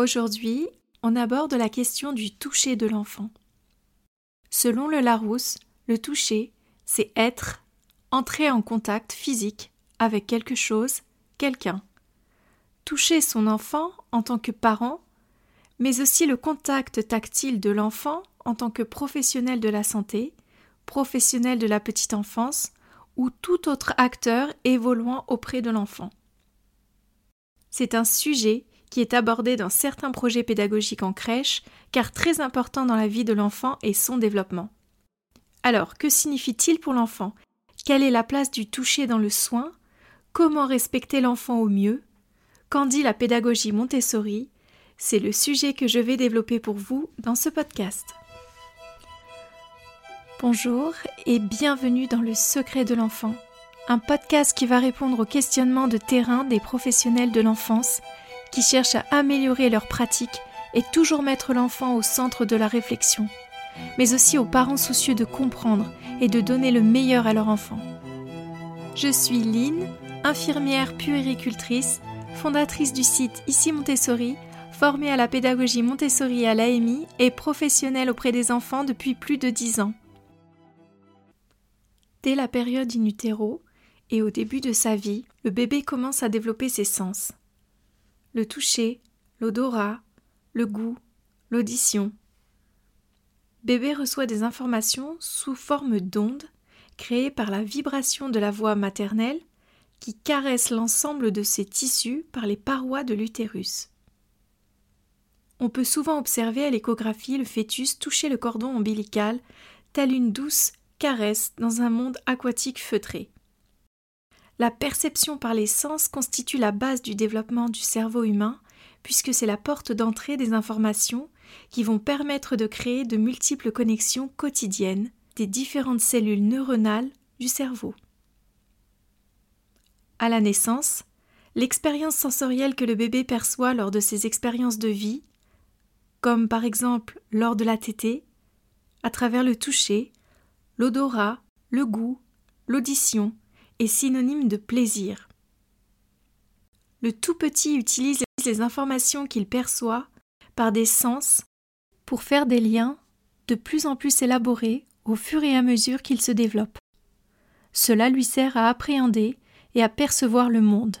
Aujourd'hui, on aborde la question du toucher de l'enfant. Selon le Larousse, le toucher, c'est être, entrer en contact physique avec quelque chose, quelqu'un. Toucher son enfant en tant que parent, mais aussi le contact tactile de l'enfant en tant que professionnel de la santé, professionnel de la petite enfance ou tout autre acteur évoluant auprès de l'enfant. C'est un sujet qui est abordé dans certains projets pédagogiques en crèche, car très important dans la vie de l'enfant et son développement. Alors, que signifie-t-il pour l'enfant? Quelle est la place du toucher dans le soin? Comment respecter l'enfant au mieux? Qu'en dit la pédagogie Montessori? C'est le sujet que je vais développer pour vous dans ce podcast. Bonjour et bienvenue dans Le Secret de l'enfant, un podcast qui va répondre aux questionnements de terrain des professionnels de l'enfance qui cherchent à améliorer leurs pratiques et toujours mettre l'enfant au centre de la réflexion, mais aussi aux parents soucieux de comprendre et de donner le meilleur à leur enfant. Je suis Lynn, infirmière puéricultrice, fondatrice du site Ici Montessori, formée à la pédagogie Montessori à l'AMI et professionnelle auprès des enfants depuis plus de dix ans. Dès la période in utero et au début de sa vie, le bébé commence à développer ses sens. Le toucher, l'odorat, le goût, l'audition. Bébé reçoit des informations sous forme d'ondes créées par la vibration de la voix maternelle qui caresse l'ensemble de ses tissus par les parois de l'utérus. On peut souvent observer à l'échographie le fœtus toucher le cordon ombilical, tel une douce caresse dans un monde aquatique feutré. La perception par les sens constitue la base du développement du cerveau humain, puisque c'est la porte d'entrée des informations qui vont permettre de créer de multiples connexions quotidiennes des différentes cellules neuronales du cerveau. À la naissance, l'expérience sensorielle que le bébé perçoit lors de ses expériences de vie, comme par exemple lors de la tétée, à travers le toucher, l'odorat, le goût, l'audition, est synonyme de plaisir. Le tout petit utilise les informations qu'il perçoit par des sens pour faire des liens de plus en plus élaborés au fur et à mesure qu'il se développe. Cela lui sert à appréhender et à percevoir le monde.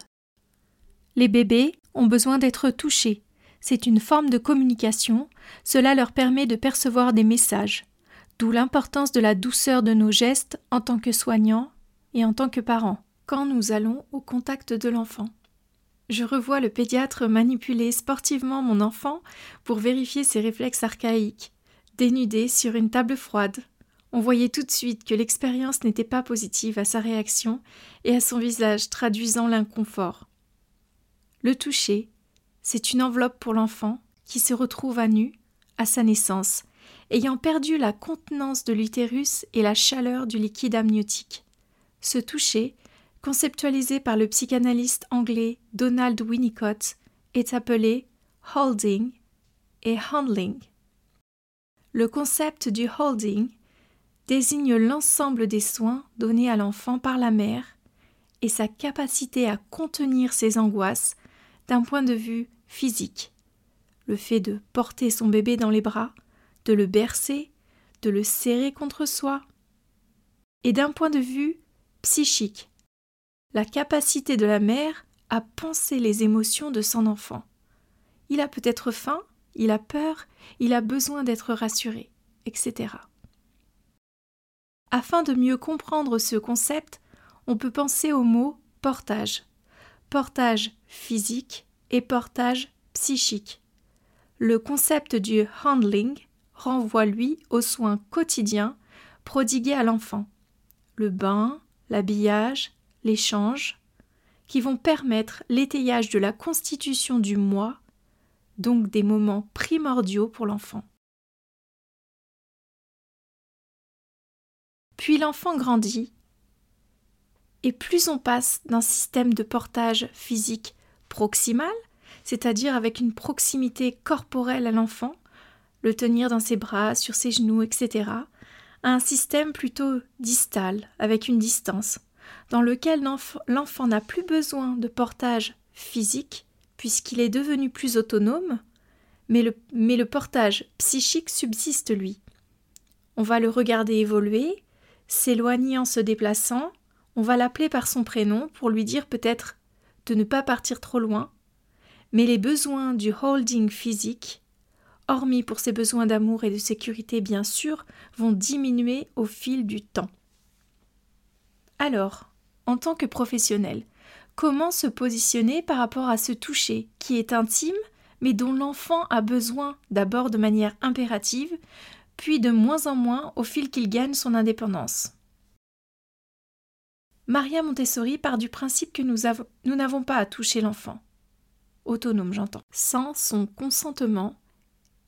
Les bébés ont besoin d'être touchés. C'est une forme de communication, cela leur permet de percevoir des messages, D'où l'importance de la douceur de nos gestes en tant que soignants et en tant que parents, quand nous allons au contact de l'enfant. Je revois le pédiatre manipuler sportivement mon enfant pour vérifier ses réflexes archaïques, dénudé sur une table froide. On voyait tout de suite que l'expérience n'était pas positive à sa réaction et à son visage traduisant l'inconfort. Le toucher, c'est une enveloppe pour l'enfant qui se retrouve à nu à sa naissance ayant perdu la contenance de l'utérus et la chaleur du liquide amniotique. Ce toucher, conceptualisé par le psychanalyste anglais Donald Winnicott, est appelé holding et handling. Le concept du holding désigne l'ensemble des soins donnés à l'enfant par la mère et sa capacité à contenir ses angoisses d'un point de vue physique. Le fait de porter son bébé dans les bras, de le bercer, de le serrer contre soi. Et d'un point de vue psychique, la capacité de la mère à penser les émotions de son enfant. Il a peut-être faim, il a peur, il a besoin d'être rassuré, etc. Afin de mieux comprendre ce concept, on peut penser au mot portage. Portage physique et portage psychique. Le concept du handling renvoie lui aux soins quotidiens prodigués à l'enfant le bain, l'habillage, l'échange, qui vont permettre l'étayage de la constitution du moi, donc des moments primordiaux pour l'enfant. Puis l'enfant grandit, et plus on passe d'un système de portage physique proximal, c'est-à-dire avec une proximité corporelle à l'enfant, le tenir dans ses bras, sur ses genoux, etc., à un système plutôt distal, avec une distance, dans lequel l'enfant n'a plus besoin de portage physique, puisqu'il est devenu plus autonome, mais le, mais le portage psychique subsiste lui. On va le regarder évoluer, s'éloigner en se déplaçant, on va l'appeler par son prénom pour lui dire peut-être de ne pas partir trop loin, mais les besoins du holding physique, hormis pour ses besoins d'amour et de sécurité bien sûr, vont diminuer au fil du temps. Alors, en tant que professionnel, comment se positionner par rapport à ce toucher qui est intime, mais dont l'enfant a besoin d'abord de manière impérative, puis de moins en moins au fil qu'il gagne son indépendance? Maria Montessori part du principe que nous n'avons pas à toucher l'enfant, autonome j'entends, sans son consentement,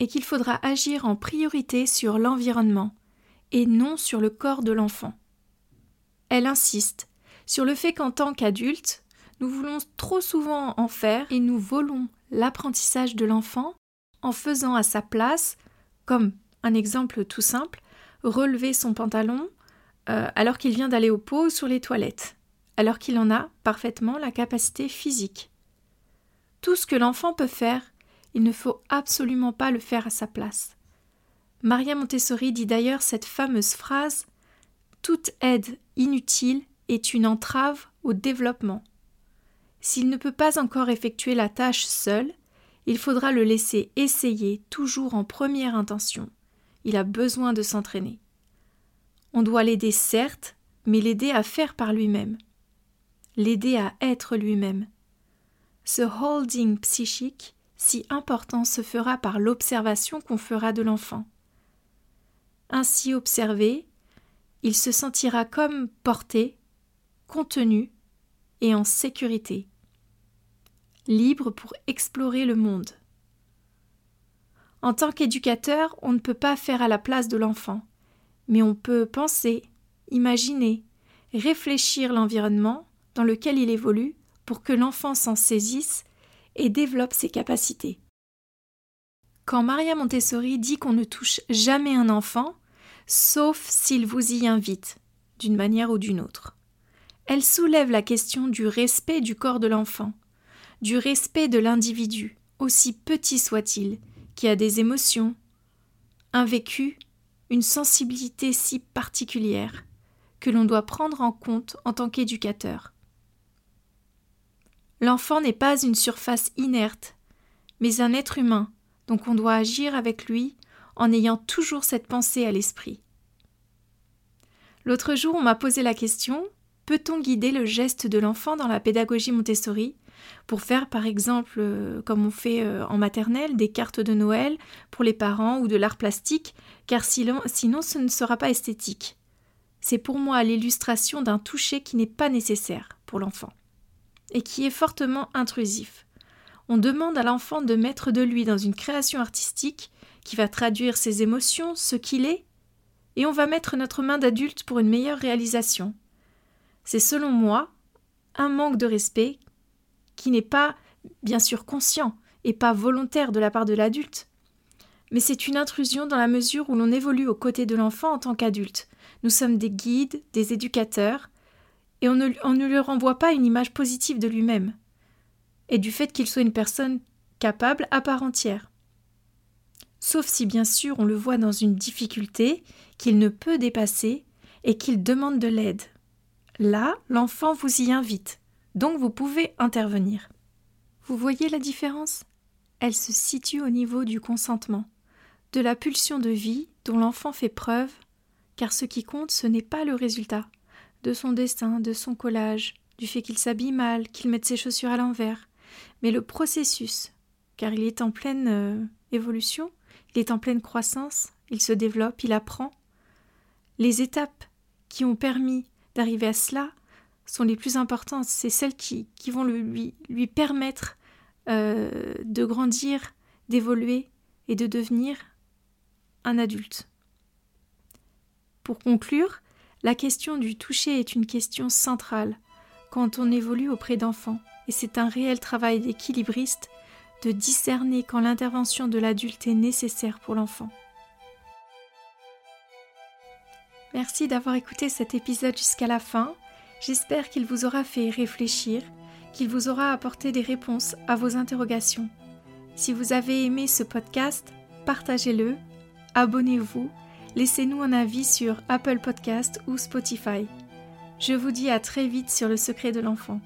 et qu'il faudra agir en priorité sur l'environnement, et non sur le corps de l'enfant. Elle insiste sur le fait qu'en tant qu'adulte, nous voulons trop souvent en faire et nous volons l'apprentissage de l'enfant en faisant à sa place, comme un exemple tout simple, relever son pantalon euh, alors qu'il vient d'aller au pot sur les toilettes, alors qu'il en a parfaitement la capacité physique. Tout ce que l'enfant peut faire, il ne faut absolument pas le faire à sa place. Maria Montessori dit d'ailleurs cette fameuse phrase Toute aide inutile est une entrave au développement. S'il ne peut pas encore effectuer la tâche seul, il faudra le laisser essayer toujours en première intention. Il a besoin de s'entraîner. On doit l'aider certes, mais l'aider à faire par lui-même. L'aider à être lui-même. Ce holding psychique, si important, se fera par l'observation qu'on fera de l'enfant. Ainsi observé, il se sentira comme porté, contenu et en sécurité, libre pour explorer le monde. En tant qu'éducateur, on ne peut pas faire à la place de l'enfant, mais on peut penser, imaginer, réfléchir l'environnement dans lequel il évolue pour que l'enfant s'en saisisse et développe ses capacités. Quand Maria Montessori dit qu'on ne touche jamais un enfant, sauf s'il vous y invite, d'une manière ou d'une autre. Elle soulève la question du respect du corps de l'enfant, du respect de l'individu, aussi petit soit-il, qui a des émotions, un vécu, une sensibilité si particulière, que l'on doit prendre en compte en tant qu'éducateur. L'enfant n'est pas une surface inerte, mais un être humain, donc on doit agir avec lui en ayant toujours cette pensée à l'esprit. L'autre jour, on m'a posé la question peut-on guider le geste de l'enfant dans la pédagogie Montessori pour faire par exemple, euh, comme on fait euh, en maternelle, des cartes de Noël pour les parents ou de l'art plastique, car sinon, sinon ce ne sera pas esthétique? C'est pour moi l'illustration d'un toucher qui n'est pas nécessaire pour l'enfant et qui est fortement intrusif. On demande à l'enfant de mettre de lui dans une création artistique qui va traduire ses émotions, ce qu'il est, et on va mettre notre main d'adulte pour une meilleure réalisation. C'est selon moi un manque de respect qui n'est pas bien sûr conscient et pas volontaire de la part de l'adulte, mais c'est une intrusion dans la mesure où l'on évolue aux côtés de l'enfant en tant qu'adulte. Nous sommes des guides, des éducateurs, et on ne, on ne lui renvoie pas une image positive de lui-même, et du fait qu'il soit une personne capable à part entière. Sauf si bien sûr on le voit dans une difficulté qu'il ne peut dépasser et qu'il demande de l'aide. Là, l'enfant vous y invite, donc vous pouvez intervenir. Vous voyez la différence? Elle se situe au niveau du consentement, de la pulsion de vie dont l'enfant fait preuve, car ce qui compte, ce n'est pas le résultat, de son destin, de son collage, du fait qu'il s'habille mal, qu'il mette ses chaussures à l'envers, mais le processus, car il est en pleine euh, évolution, il est en pleine croissance, il se développe, il apprend. Les étapes qui ont permis d'arriver à cela sont les plus importantes. C'est celles qui, vont lui, lui permettre euh, de grandir, d'évoluer et de devenir un adulte. Pour conclure, la question du toucher est une question centrale quand on évolue auprès d'enfants, et c'est un réel travail d'équilibriste de discerner quand l'intervention de l'adulte est nécessaire pour l'enfant. Merci d'avoir écouté cet épisode jusqu'à la fin. J'espère qu'il vous aura fait réfléchir, qu'il vous aura apporté des réponses à vos interrogations. Si vous avez aimé ce podcast, partagez-le, abonnez-vous, laissez-nous un avis sur Apple Podcast ou Spotify. Je vous dis à très vite sur le secret de l'enfant.